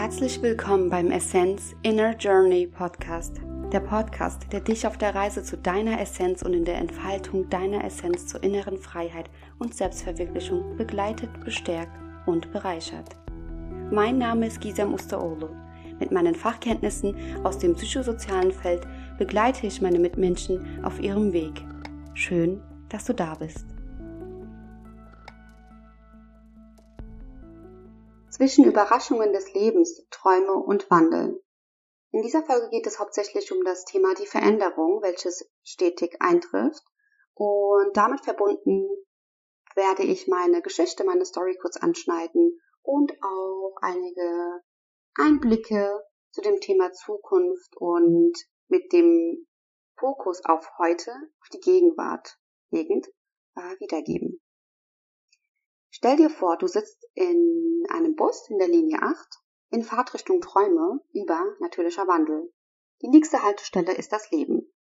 Herzlich willkommen beim Essenz Inner Journey Podcast. Der Podcast, der dich auf der Reise zu deiner Essenz und in der Entfaltung deiner Essenz zur inneren Freiheit und Selbstverwirklichung begleitet, bestärkt und bereichert. Mein Name ist Gisam Ustaolo. Mit meinen Fachkenntnissen aus dem psychosozialen Feld begleite ich meine Mitmenschen auf ihrem Weg. Schön, dass du da bist. Zwischen Überraschungen des Lebens, Träume und Wandel. In dieser Folge geht es hauptsächlich um das Thema die Veränderung, welches stetig eintrifft. Und damit verbunden werde ich meine Geschichte, meine Story kurz anschneiden und auch einige Einblicke zu dem Thema Zukunft und mit dem Fokus auf heute, auf die Gegenwart legend, äh, wiedergeben. Stell dir vor, du sitzt in einem Bus in der Linie 8 in Fahrtrichtung Träume über natürlicher Wandel. Die nächste Haltestelle ist das Leben.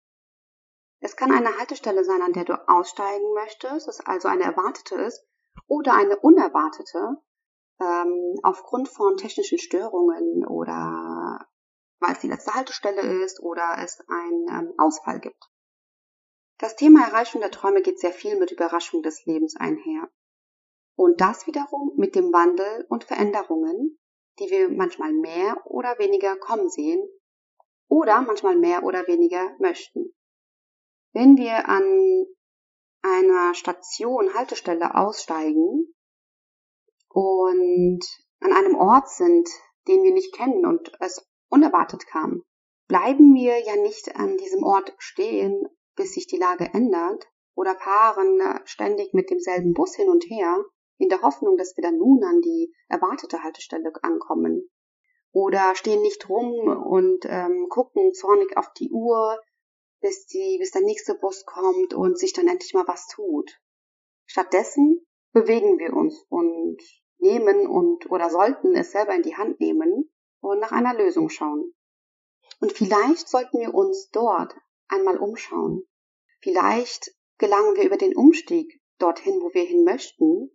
Es kann eine Haltestelle sein, an der du aussteigen möchtest, es also eine erwartete ist, oder eine unerwartete, ähm, aufgrund von technischen Störungen oder weil es die letzte Haltestelle ist oder es einen ähm, Ausfall gibt. Das Thema Erreichung der Träume geht sehr viel mit Überraschung des Lebens einher. Und das wiederum mit dem Wandel und Veränderungen, die wir manchmal mehr oder weniger kommen sehen oder manchmal mehr oder weniger möchten. Wenn wir an einer Station, Haltestelle aussteigen und an einem Ort sind, den wir nicht kennen und es unerwartet kam, bleiben wir ja nicht an diesem Ort stehen, bis sich die Lage ändert oder fahren ständig mit demselben Bus hin und her, in der Hoffnung, dass wir dann nun an die erwartete Haltestelle ankommen. Oder stehen nicht rum und ähm, gucken zornig auf die Uhr, bis, die, bis der nächste Bus kommt und sich dann endlich mal was tut. Stattdessen bewegen wir uns und nehmen und oder sollten es selber in die Hand nehmen und nach einer Lösung schauen. Und vielleicht sollten wir uns dort einmal umschauen. Vielleicht gelangen wir über den Umstieg dorthin, wo wir hin möchten,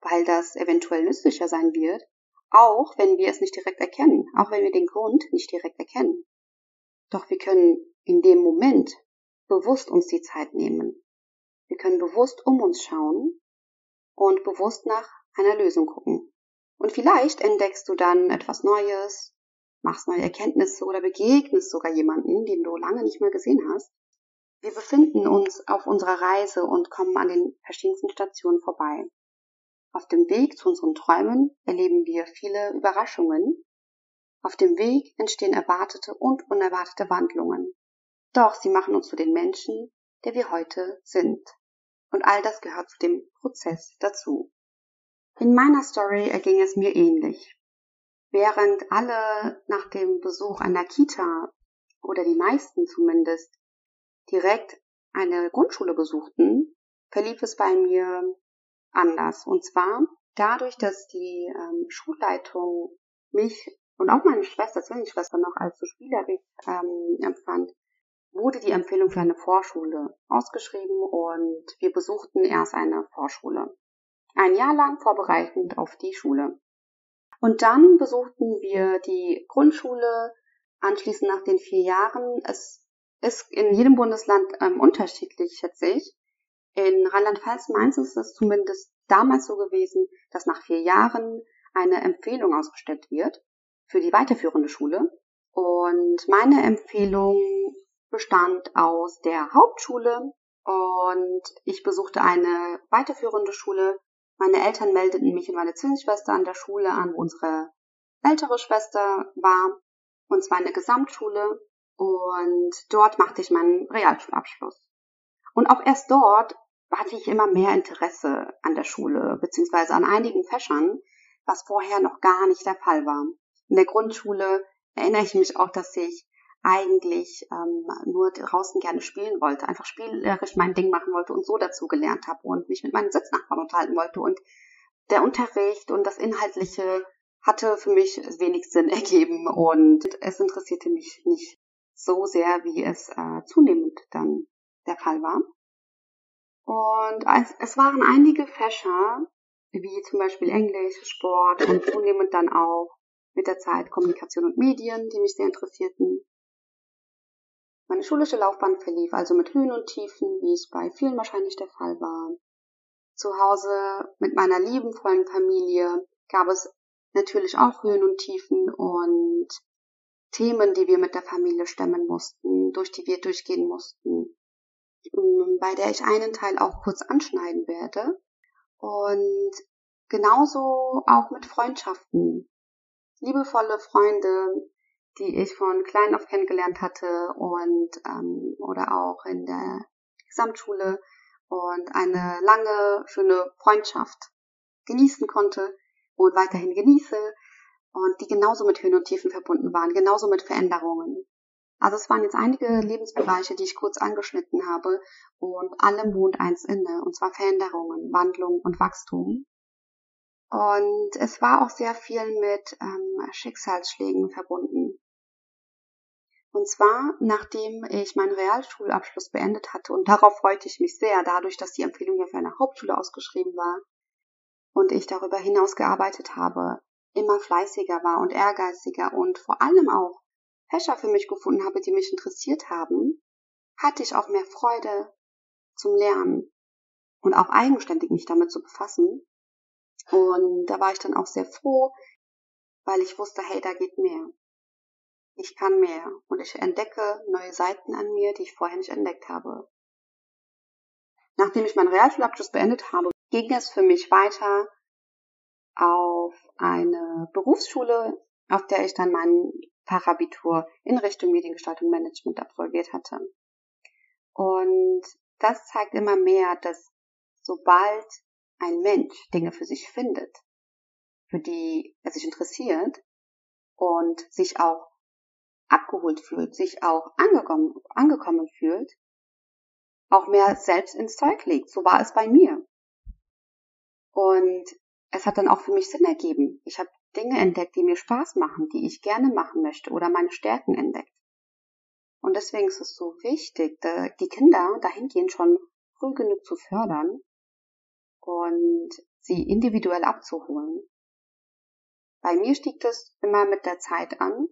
weil das eventuell nützlicher sein wird, auch wenn wir es nicht direkt erkennen, auch wenn wir den Grund nicht direkt erkennen. Doch wir können in dem Moment bewusst uns die Zeit nehmen. Wir können bewusst um uns schauen und bewusst nach einer Lösung gucken. Und vielleicht entdeckst du dann etwas Neues, machst neue Erkenntnisse oder begegnest sogar jemanden, den du lange nicht mehr gesehen hast. Wir befinden uns auf unserer Reise und kommen an den verschiedensten Stationen vorbei. Auf dem Weg zu unseren Träumen erleben wir viele Überraschungen. Auf dem Weg entstehen erwartete und unerwartete Wandlungen. Doch sie machen uns zu den Menschen, der wir heute sind. Und all das gehört zu dem Prozess dazu. In meiner Story erging es mir ähnlich. Während alle nach dem Besuch einer Kita oder die meisten zumindest direkt eine Grundschule besuchten, verlief es bei mir anders. Und zwar dadurch, dass die ähm, Schulleitung mich und auch meine Schwester, Zwillingsschwester noch als so spielerisch ähm, empfand, wurde die Empfehlung für eine Vorschule ausgeschrieben und wir besuchten erst eine Vorschule. Ein Jahr lang vorbereitend auf die Schule. Und dann besuchten wir die Grundschule, anschließend nach den vier Jahren. Es ist in jedem Bundesland ähm, unterschiedlich, schätze ich. In Rheinland-Pfalz, Mainz ist es zumindest damals so gewesen, dass nach vier Jahren eine Empfehlung ausgestellt wird für die weiterführende Schule. Und meine Empfehlung bestand aus der Hauptschule und ich besuchte eine weiterführende Schule. Meine Eltern meldeten mich und meine Zwillingsschwester an der Schule an, wo unsere ältere Schwester war, und zwar eine Gesamtschule. Und dort machte ich meinen Realschulabschluss. Und auch erst dort hatte ich immer mehr Interesse an der Schule, beziehungsweise an einigen Fächern, was vorher noch gar nicht der Fall war. In der Grundschule erinnere ich mich auch, dass ich eigentlich ähm, nur draußen gerne spielen wollte, einfach spielerisch mein Ding machen wollte und so dazu gelernt habe und mich mit meinen Sitznachbarn unterhalten wollte. Und der Unterricht und das Inhaltliche hatte für mich wenig Sinn ergeben und es interessierte mich nicht so sehr, wie es äh, zunehmend dann der Fall war. Und es, es waren einige Fächer, wie zum Beispiel Englisch, Sport und zunehmend dann auch mit der Zeit Kommunikation und Medien, die mich sehr interessierten. Meine schulische Laufbahn verlief also mit Höhen und Tiefen, wie es bei vielen wahrscheinlich der Fall war. Zu Hause mit meiner liebenvollen Familie gab es natürlich auch Höhen und Tiefen und Themen, die wir mit der Familie stemmen mussten, durch die wir durchgehen mussten, bei der ich einen Teil auch kurz anschneiden werde. Und genauso auch mit Freundschaften. Liebevolle Freunde, die ich von klein auf kennengelernt hatte und ähm, oder auch in der Gesamtschule und eine lange, schöne Freundschaft genießen konnte und weiterhin genieße und die genauso mit Höhen und Tiefen verbunden waren, genauso mit Veränderungen. Also es waren jetzt einige Lebensbereiche, die ich kurz angeschnitten habe und allem wohnt eins inne, und zwar Veränderungen, Wandlung und Wachstum. Und es war auch sehr viel mit ähm, Schicksalsschlägen verbunden. Und zwar, nachdem ich meinen Realschulabschluss beendet hatte, und darauf freute ich mich sehr, dadurch, dass die Empfehlung ja für eine Hauptschule ausgeschrieben war und ich darüber hinaus gearbeitet habe, immer fleißiger war und ehrgeiziger und vor allem auch Fächer für mich gefunden habe, die mich interessiert haben, hatte ich auch mehr Freude zum Lernen und auch eigenständig mich damit zu befassen. Und da war ich dann auch sehr froh, weil ich wusste, hey, da geht mehr. Ich kann mehr und ich entdecke neue Seiten an mir, die ich vorher nicht entdeckt habe. Nachdem ich meinen Realschulabschluss beendet habe, ging es für mich weiter auf eine Berufsschule, auf der ich dann mein Fachabitur in Richtung Mediengestaltung Management absolviert hatte. Und das zeigt immer mehr, dass sobald ein Mensch Dinge für sich findet, für die er sich interessiert und sich auch abgeholt fühlt, sich auch angekommen, angekommen fühlt, auch mehr selbst ins Zeug legt. So war es bei mir. Und es hat dann auch für mich Sinn ergeben. Ich habe Dinge entdeckt, die mir Spaß machen, die ich gerne machen möchte oder meine Stärken entdeckt. Und deswegen ist es so wichtig, die Kinder dahingehend schon früh genug zu fördern und sie individuell abzuholen. Bei mir stieg das immer mit der Zeit an.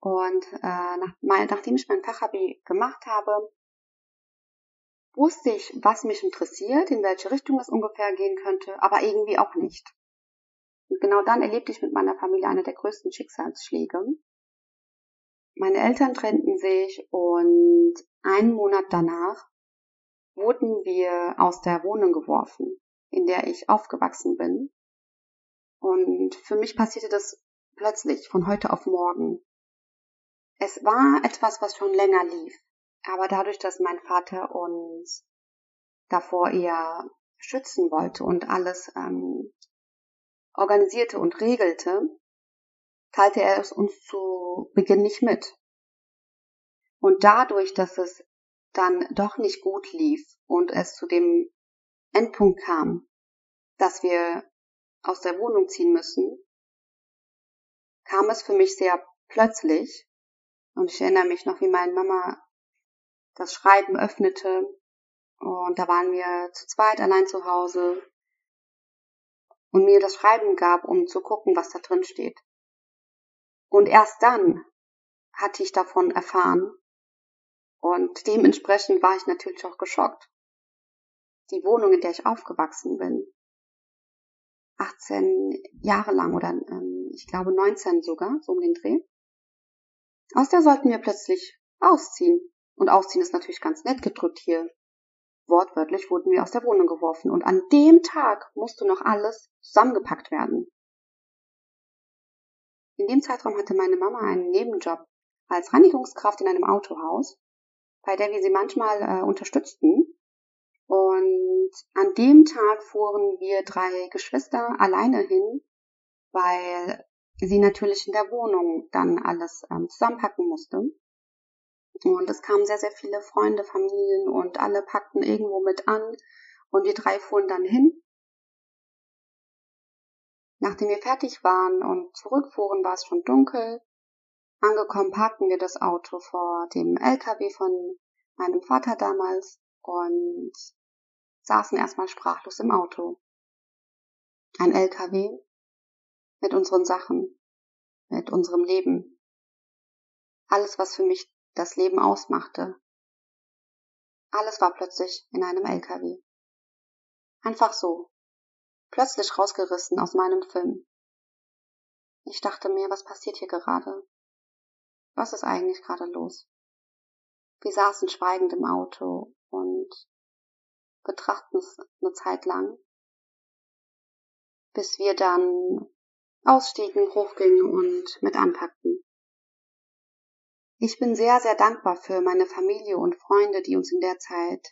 Und äh, nach, nachdem ich mein Fachabi gemacht habe, wusste ich, was mich interessiert, in welche Richtung es ungefähr gehen könnte, aber irgendwie auch nicht. Und genau dann erlebte ich mit meiner Familie eine der größten Schicksalsschläge. Meine Eltern trennten sich und einen Monat danach wurden wir aus der Wohnung geworfen, in der ich aufgewachsen bin. Und für mich passierte das plötzlich von heute auf morgen. Es war etwas, was schon länger lief. Aber dadurch, dass mein Vater uns davor eher schützen wollte und alles ähm, organisierte und regelte, teilte er es uns zu Beginn nicht mit. Und dadurch, dass es dann doch nicht gut lief und es zu dem Endpunkt kam, dass wir aus der Wohnung ziehen müssen, kam es für mich sehr plötzlich. Und ich erinnere mich noch, wie meine Mama das Schreiben öffnete. Und da waren wir zu zweit allein zu Hause und mir das Schreiben gab, um zu gucken, was da drin steht. Und erst dann hatte ich davon erfahren und dementsprechend war ich natürlich auch geschockt. Die Wohnung, in der ich aufgewachsen bin, 18 Jahre lang oder ähm, ich glaube 19 sogar, so um den Dreh, aus der sollten wir plötzlich ausziehen. Und ausziehen ist natürlich ganz nett gedrückt hier. Wortwörtlich wurden wir aus der Wohnung geworfen und an dem Tag musste noch alles zusammengepackt werden. In dem Zeitraum hatte meine Mama einen Nebenjob als Reinigungskraft in einem Autohaus, bei der wir sie manchmal äh, unterstützten. Und an dem Tag fuhren wir drei Geschwister alleine hin, weil sie natürlich in der Wohnung dann alles ähm, zusammenpacken musste. Und es kamen sehr, sehr viele Freunde, Familien und alle packten irgendwo mit an. Und wir drei fuhren dann hin. Nachdem wir fertig waren und zurückfuhren, war es schon dunkel. Angekommen parkten wir das Auto vor dem LKW von meinem Vater damals und saßen erstmal sprachlos im Auto. Ein LKW mit unseren Sachen. mit unserem Leben. Alles, was für mich das Leben ausmachte. Alles war plötzlich in einem LKW. Einfach so. Plötzlich rausgerissen aus meinem Film. Ich dachte mir, was passiert hier gerade? Was ist eigentlich gerade los? Wir saßen schweigend im Auto und betrachten es eine Zeit lang, bis wir dann ausstiegen, hochgingen und mit anpackten. Ich bin sehr, sehr dankbar für meine Familie und Freunde, die uns in der Zeit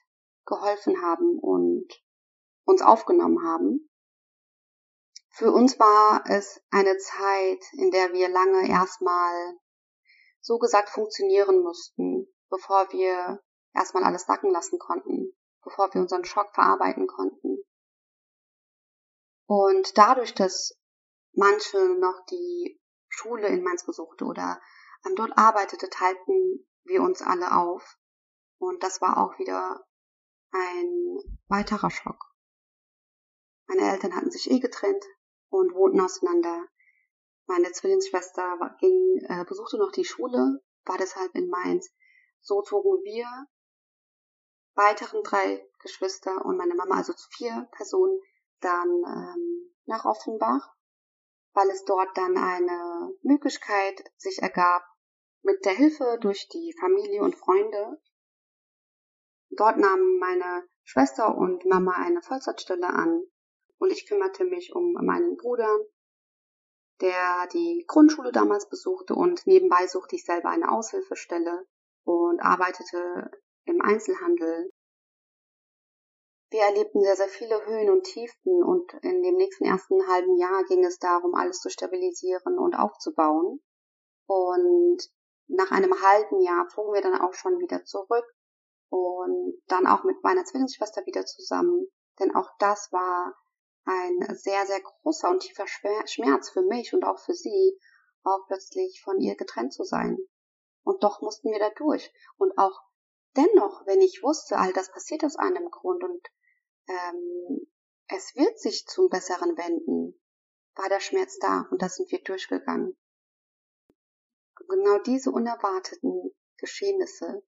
geholfen haben und uns aufgenommen haben. Für uns war es eine Zeit, in der wir lange erstmal so gesagt funktionieren mussten, bevor wir erstmal alles sacken lassen konnten, bevor wir unseren Schock verarbeiten konnten. Und dadurch, dass manche noch die Schule in Mainz besuchte oder dort arbeitete, teilten wir uns alle auf. Und das war auch wieder ein weiterer Schock. Meine Eltern hatten sich eh getrennt und wohnten auseinander. Meine Zwillingsschwester ging, äh, besuchte noch die Schule, war deshalb in Mainz. So zogen wir weiteren drei Geschwister und meine Mama, also zu vier Personen, dann ähm, nach Offenbach, weil es dort dann eine Möglichkeit sich ergab, mit der Hilfe durch die Familie und Freunde. Dort nahmen meine Schwester und Mama eine Vollzeitstelle an und ich kümmerte mich um meinen Bruder, der die Grundschule damals besuchte und nebenbei suchte ich selber eine Aushilfestelle und arbeitete im Einzelhandel. Wir erlebten sehr, sehr viele Höhen und Tiefen und in dem nächsten ersten halben Jahr ging es darum, alles zu stabilisieren und aufzubauen. Und nach einem halben Jahr flogen wir dann auch schon wieder zurück und dann auch mit meiner Zwillingsschwester wieder zusammen, denn auch das war ein sehr, sehr großer und tiefer Schmerz für mich und auch für sie, auch plötzlich von ihr getrennt zu sein. Und doch mussten wir da durch. Und auch dennoch, wenn ich wusste, all das passiert aus einem Grund und ähm, es wird sich zum Besseren wenden, war der Schmerz da und da sind wir durchgegangen. Genau diese unerwarteten Geschehnisse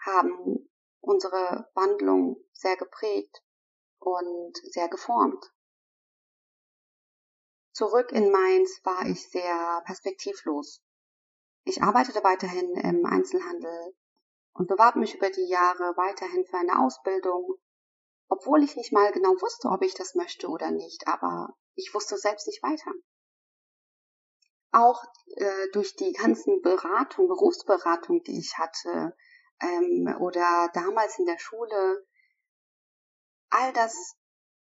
haben unsere Wandlung sehr geprägt und sehr geformt. Zurück in Mainz war ich sehr perspektivlos. Ich arbeitete weiterhin im Einzelhandel und bewarb mich über die Jahre weiterhin für eine Ausbildung, obwohl ich nicht mal genau wusste, ob ich das möchte oder nicht, aber ich wusste selbst nicht weiter. Auch äh, durch die ganzen Beratung, Berufsberatung, die ich hatte, ähm, oder damals in der Schule, all das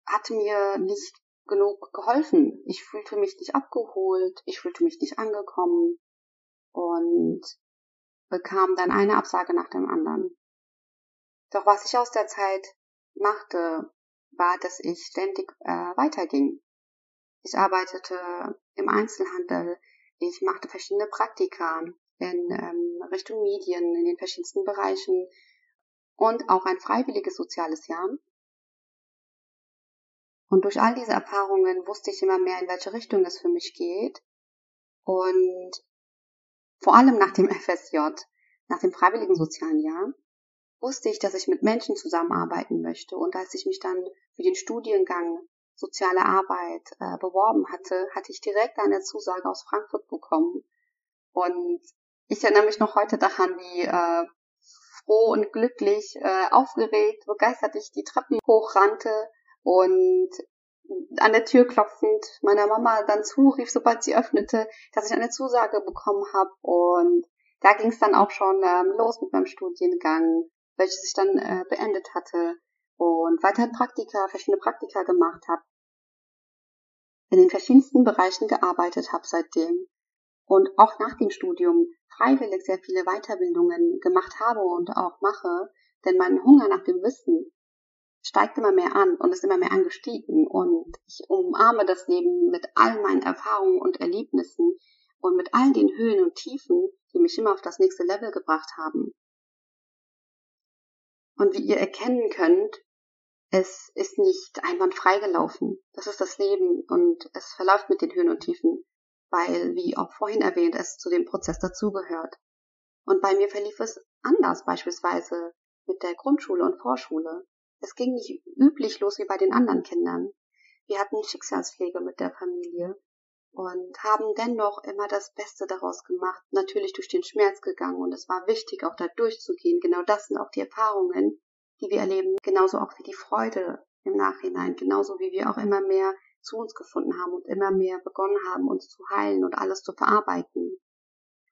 hat mir nicht genug geholfen. Ich fühlte mich nicht abgeholt, ich fühlte mich nicht angekommen und bekam dann eine Absage nach dem anderen. Doch was ich aus der Zeit machte, war, dass ich ständig äh, weiterging. Ich arbeitete im Einzelhandel, ich machte verschiedene Praktika in ähm, Richtung Medien, in den verschiedensten Bereichen und auch ein freiwilliges soziales Jahr. Und durch all diese Erfahrungen wusste ich immer mehr, in welche Richtung es für mich geht. Und vor allem nach dem FSJ, nach dem freiwilligen sozialen Jahr, wusste ich, dass ich mit Menschen zusammenarbeiten möchte. Und als ich mich dann für den Studiengang soziale Arbeit äh, beworben hatte, hatte ich direkt eine Zusage aus Frankfurt bekommen. Und ich erinnere mich noch heute daran, wie äh, froh und glücklich, äh, aufgeregt, begeistert ich die Treppen hochrannte und an der Tür klopfend meiner Mama dann zurief, sobald sie öffnete, dass ich eine Zusage bekommen habe. Und da ging es dann auch schon ähm, los mit meinem Studiengang, welches ich dann äh, beendet hatte und weiterhin Praktika, verschiedene Praktika gemacht habe. In den verschiedensten Bereichen gearbeitet habe seitdem und auch nach dem Studium freiwillig sehr viele Weiterbildungen gemacht habe und auch mache, denn mein Hunger nach dem Wissen steigt immer mehr an und ist immer mehr angestiegen und ich umarme das Leben mit all meinen Erfahrungen und Erlebnissen und mit all den Höhen und Tiefen, die mich immer auf das nächste Level gebracht haben. Und wie ihr erkennen könnt, es ist nicht einwandfrei gelaufen. Das ist das Leben und es verläuft mit den Höhen und Tiefen. weil, wie auch vorhin erwähnt, es zu dem Prozess dazugehört. Und bei mir verlief es anders, beispielsweise mit der Grundschule und Vorschule. Es ging nicht üblich los wie bei den anderen Kindern. Wir hatten Schicksalspflege mit der Familie und haben dennoch immer das Beste daraus gemacht, natürlich durch den Schmerz gegangen und es war wichtig, auch da durchzugehen. Genau das sind auch die Erfahrungen, die wir erleben, genauso auch wie die Freude im Nachhinein, genauso wie wir auch immer mehr zu uns gefunden haben und immer mehr begonnen haben, uns zu heilen und alles zu verarbeiten.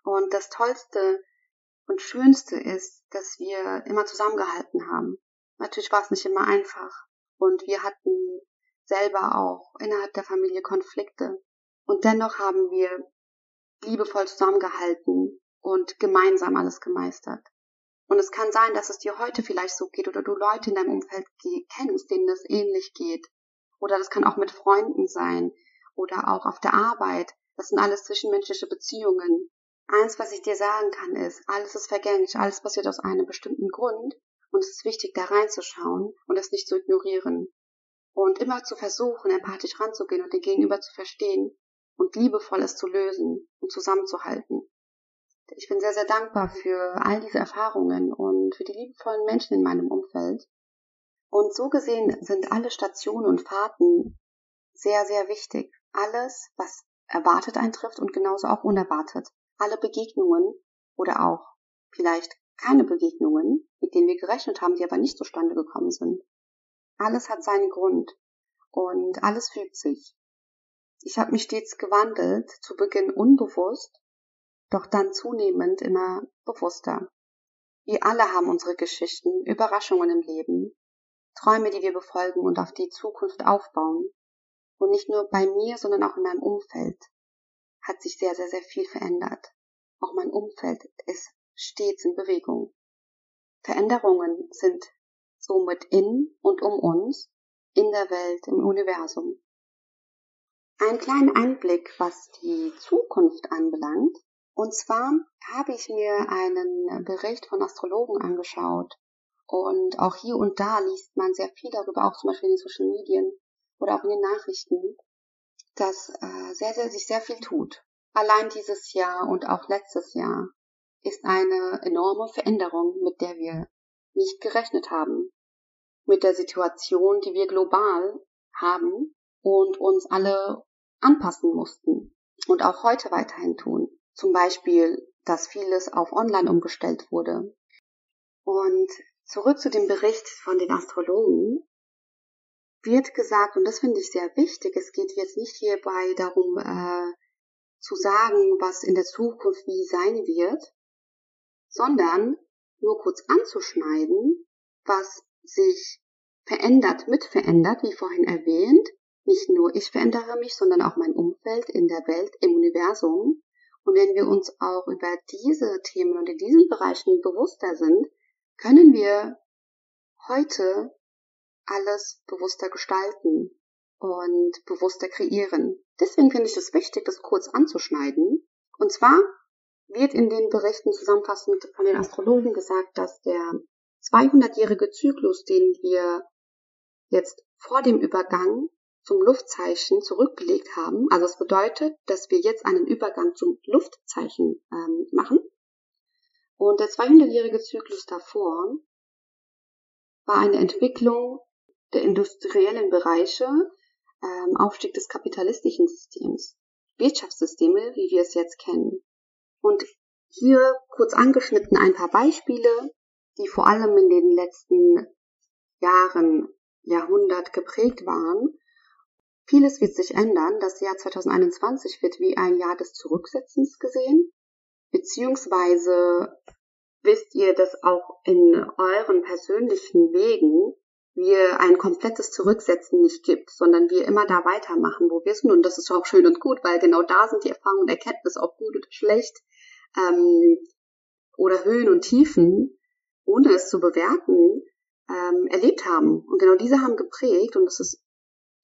Und das Tollste und Schönste ist, dass wir immer zusammengehalten haben. Natürlich war es nicht immer einfach. Und wir hatten selber auch innerhalb der Familie Konflikte. Und dennoch haben wir liebevoll zusammengehalten und gemeinsam alles gemeistert. Und es kann sein, dass es dir heute vielleicht so geht oder du Leute in deinem Umfeld kennst, denen das ähnlich geht. Oder das kann auch mit Freunden sein oder auch auf der Arbeit. Das sind alles zwischenmenschliche Beziehungen. Eins, was ich dir sagen kann, ist, alles ist vergänglich, alles passiert aus einem bestimmten Grund und es ist wichtig, da reinzuschauen und es nicht zu ignorieren. Und immer zu versuchen, empathisch ranzugehen und den Gegenüber zu verstehen und liebevoll es zu lösen und zusammenzuhalten. Ich bin sehr, sehr dankbar für all diese Erfahrungen und für die liebevollen Menschen in meinem Umfeld. Und so gesehen sind alle Stationen und Fahrten sehr, sehr wichtig. Alles, was erwartet eintrifft und genauso auch unerwartet alle Begegnungen oder auch vielleicht keine Begegnungen, mit denen wir gerechnet haben, die aber nicht zustande gekommen sind. Alles hat seinen Grund und alles fügt sich. Ich habe mich stets gewandelt, zu Beginn unbewusst, doch dann zunehmend immer bewusster. Wir alle haben unsere Geschichten, Überraschungen im Leben, Träume, die wir befolgen und auf die Zukunft aufbauen. Und nicht nur bei mir, sondern auch in meinem Umfeld hat sich sehr, sehr, sehr viel verändert. Auch mein Umfeld ist stets in Bewegung. Veränderungen sind somit in und um uns, in der Welt, im Universum. Ein kleiner Einblick, was die Zukunft anbelangt. Und zwar habe ich mir einen Bericht von Astrologen angeschaut. Und auch hier und da liest man sehr viel darüber, auch zum Beispiel in den Social Medien oder auch in den Nachrichten, dass äh, sehr, sehr, sich sehr viel tut. Allein dieses Jahr und auch letztes Jahr ist eine enorme Veränderung, mit der wir nicht gerechnet haben. Mit der Situation, die wir global haben und uns alle anpassen mussten und auch heute weiterhin tun. Zum Beispiel, dass vieles auf Online umgestellt wurde. Und zurück zu dem Bericht von den Astrologen wird gesagt, und das finde ich sehr wichtig, es geht jetzt nicht hierbei darum, äh, zu sagen, was in der Zukunft wie sein wird, sondern nur kurz anzuschneiden, was sich verändert, mit verändert, wie vorhin erwähnt. Nicht nur ich verändere mich, sondern auch mein Umfeld in der Welt, im Universum. Und wenn wir uns auch über diese Themen und in diesen Bereichen bewusster sind, können wir heute alles bewusster gestalten und bewusster kreieren. Deswegen finde ich es wichtig, das kurz anzuschneiden. Und zwar wird in den Berichten zusammenfassend von den Astrologen gesagt, dass der 200-jährige Zyklus, den wir jetzt vor dem Übergang zum Luftzeichen zurückgelegt haben, also es bedeutet, dass wir jetzt einen Übergang zum Luftzeichen ähm, machen. Und der 200-jährige Zyklus davor war eine Entwicklung der industriellen Bereiche ähm, Aufstieg des kapitalistischen Systems, Wirtschaftssysteme, wie wir es jetzt kennen. Und hier kurz angeschnitten ein paar Beispiele, die vor allem in den letzten Jahren, Jahrhundert geprägt waren. Vieles wird sich ändern. Das Jahr 2021 wird wie ein Jahr des Zurücksetzens gesehen. Beziehungsweise wisst ihr, dass auch in euren persönlichen Wegen wir ein komplettes Zurücksetzen nicht gibt, sondern wir immer da weitermachen, wo wir sind. Und das ist auch schön und gut, weil genau da sind die Erfahrungen und Erkenntnisse, ob gut oder schlecht, ähm, oder Höhen und Tiefen, ohne es zu bewerten, ähm, erlebt haben. Und genau diese haben geprägt und das ist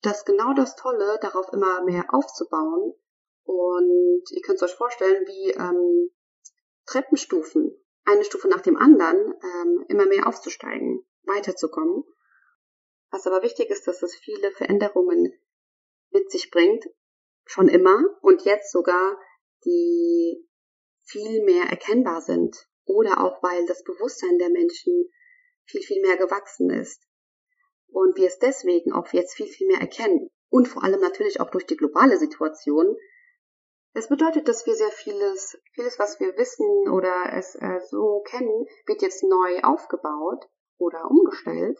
das genau das Tolle, darauf immer mehr aufzubauen. Und ihr könnt es euch vorstellen, wie ähm, Treppenstufen, eine Stufe nach dem anderen, ähm, immer mehr aufzusteigen, weiterzukommen. Was aber wichtig ist, dass es viele Veränderungen mit sich bringt, schon immer und jetzt sogar, die viel mehr erkennbar sind oder auch weil das Bewusstsein der Menschen viel, viel mehr gewachsen ist und wir es deswegen auch jetzt viel, viel mehr erkennen und vor allem natürlich auch durch die globale Situation. Es bedeutet, dass wir sehr vieles, vieles, was wir wissen oder es äh, so kennen, wird jetzt neu aufgebaut oder umgestellt.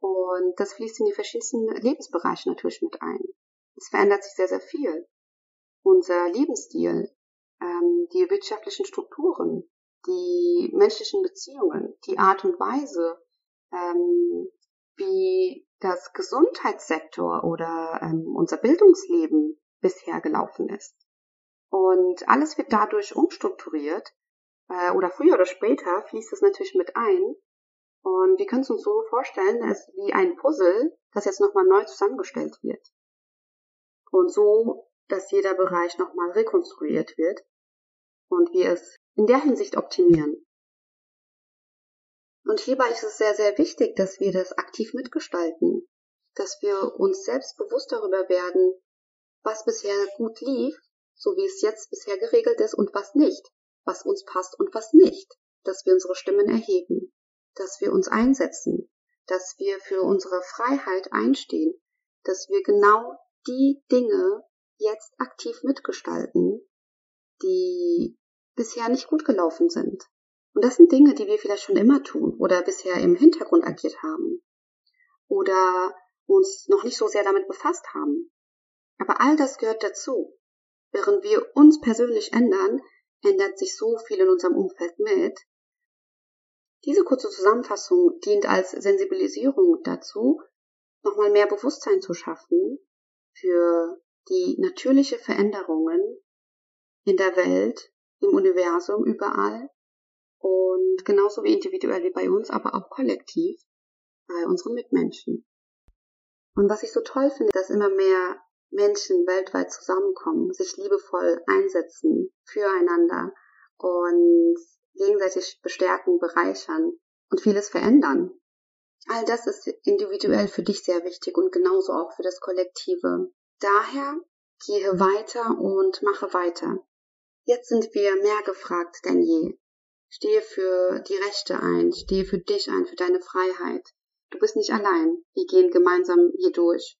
Und das fließt in die verschiedensten Lebensbereiche natürlich mit ein. Es verändert sich sehr, sehr viel. Unser Lebensstil, ähm, die wirtschaftlichen Strukturen, die menschlichen Beziehungen, die Art und Weise, ähm, wie das Gesundheitssektor oder ähm, unser Bildungsleben bisher gelaufen ist. Und alles wird dadurch umstrukturiert äh, oder früher oder später fließt es natürlich mit ein. Und wir können es uns so vorstellen, ist wie ein Puzzle, das jetzt nochmal neu zusammengestellt wird. Und so, dass jeder Bereich nochmal rekonstruiert wird und wir es in der Hinsicht optimieren. Und hierbei ist es sehr, sehr wichtig, dass wir das aktiv mitgestalten, dass wir uns selbst bewusst darüber werden, was bisher gut lief, so wie es jetzt bisher geregelt ist und was nicht, was uns passt und was nicht, dass wir unsere Stimmen erheben, dass wir uns einsetzen, dass wir für unsere Freiheit einstehen, dass wir genau die Dinge jetzt aktiv mitgestalten, die bisher nicht gut gelaufen sind. Und das sind Dinge, die wir vielleicht schon immer tun oder bisher im Hintergrund agiert haben oder uns noch nicht so sehr damit befasst haben. Aber all das gehört dazu. Während wir uns persönlich ändern, ändert sich so viel in unserem Umfeld mit. Diese kurze Zusammenfassung dient als Sensibilisierung dazu, nochmal mehr Bewusstsein zu schaffen für die natürliche Veränderungen in der Welt, im Universum, überall und genauso wie individuell wie bei uns, aber auch kollektiv bei unseren Mitmenschen. Und was ich so toll finde, dass immer mehr Menschen weltweit zusammenkommen, sich liebevoll einsetzen füreinander und gegenseitig bestärken, bereichern und vieles verändern. All das ist individuell für dich sehr wichtig und genauso auch für das Kollektive. Daher gehe weiter und mache weiter. Jetzt sind wir mehr gefragt denn je. Stehe für die Rechte ein, stehe für dich ein, für deine Freiheit. Du bist nicht allein. Wir gehen gemeinsam hier durch.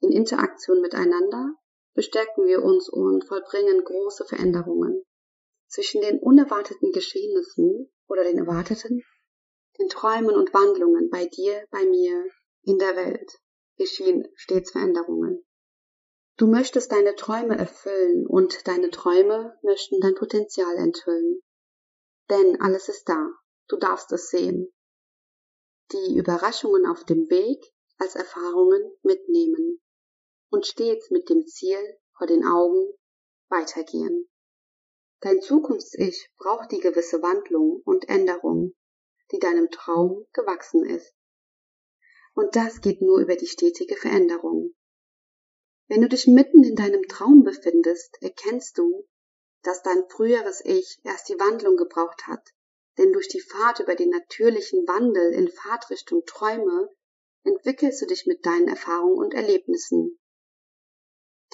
In Interaktion miteinander bestärken wir uns und vollbringen große Veränderungen. Zwischen den unerwarteten Geschehnissen oder den erwarteten, den Träumen und Wandlungen bei dir, bei mir, in der Welt geschehen stets Veränderungen. Du möchtest deine Träume erfüllen und deine Träume möchten dein Potenzial enthüllen. Denn alles ist da. Du darfst es sehen. Die Überraschungen auf dem Weg als Erfahrungen mitnehmen und stets mit dem Ziel vor den Augen weitergehen. Dein Zukunfts-Ich braucht die gewisse Wandlung und Änderung, die deinem Traum gewachsen ist. Und das geht nur über die stetige Veränderung. Wenn du dich mitten in deinem Traum befindest, erkennst du, dass dein früheres Ich erst die Wandlung gebraucht hat, denn durch die Fahrt über den natürlichen Wandel in Fahrtrichtung Träume entwickelst du dich mit deinen Erfahrungen und Erlebnissen.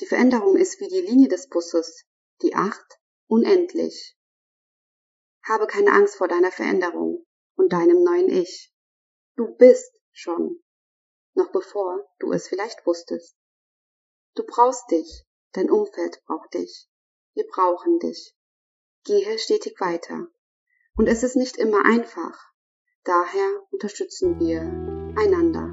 Die Veränderung ist wie die Linie des Busses, die Acht, unendlich. Habe keine Angst vor deiner Veränderung und deinem neuen Ich. Du bist schon, noch bevor du es vielleicht wusstest. Du brauchst dich, dein Umfeld braucht dich. Wir brauchen dich. Gehe stetig weiter. Und es ist nicht immer einfach. Daher unterstützen wir einander.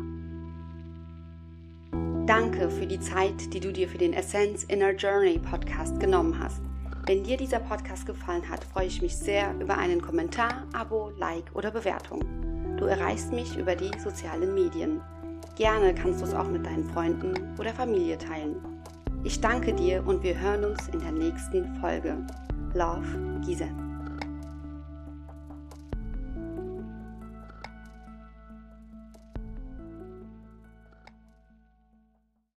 Danke für die Zeit, die du dir für den Essence Inner Journey Podcast genommen hast. Wenn dir dieser Podcast gefallen hat, freue ich mich sehr über einen Kommentar, Abo, Like oder Bewertung. Du erreichst mich über die sozialen Medien. Gerne kannst du es auch mit deinen Freunden oder Familie teilen. Ich danke dir und wir hören uns in der nächsten Folge. Love, Gisette.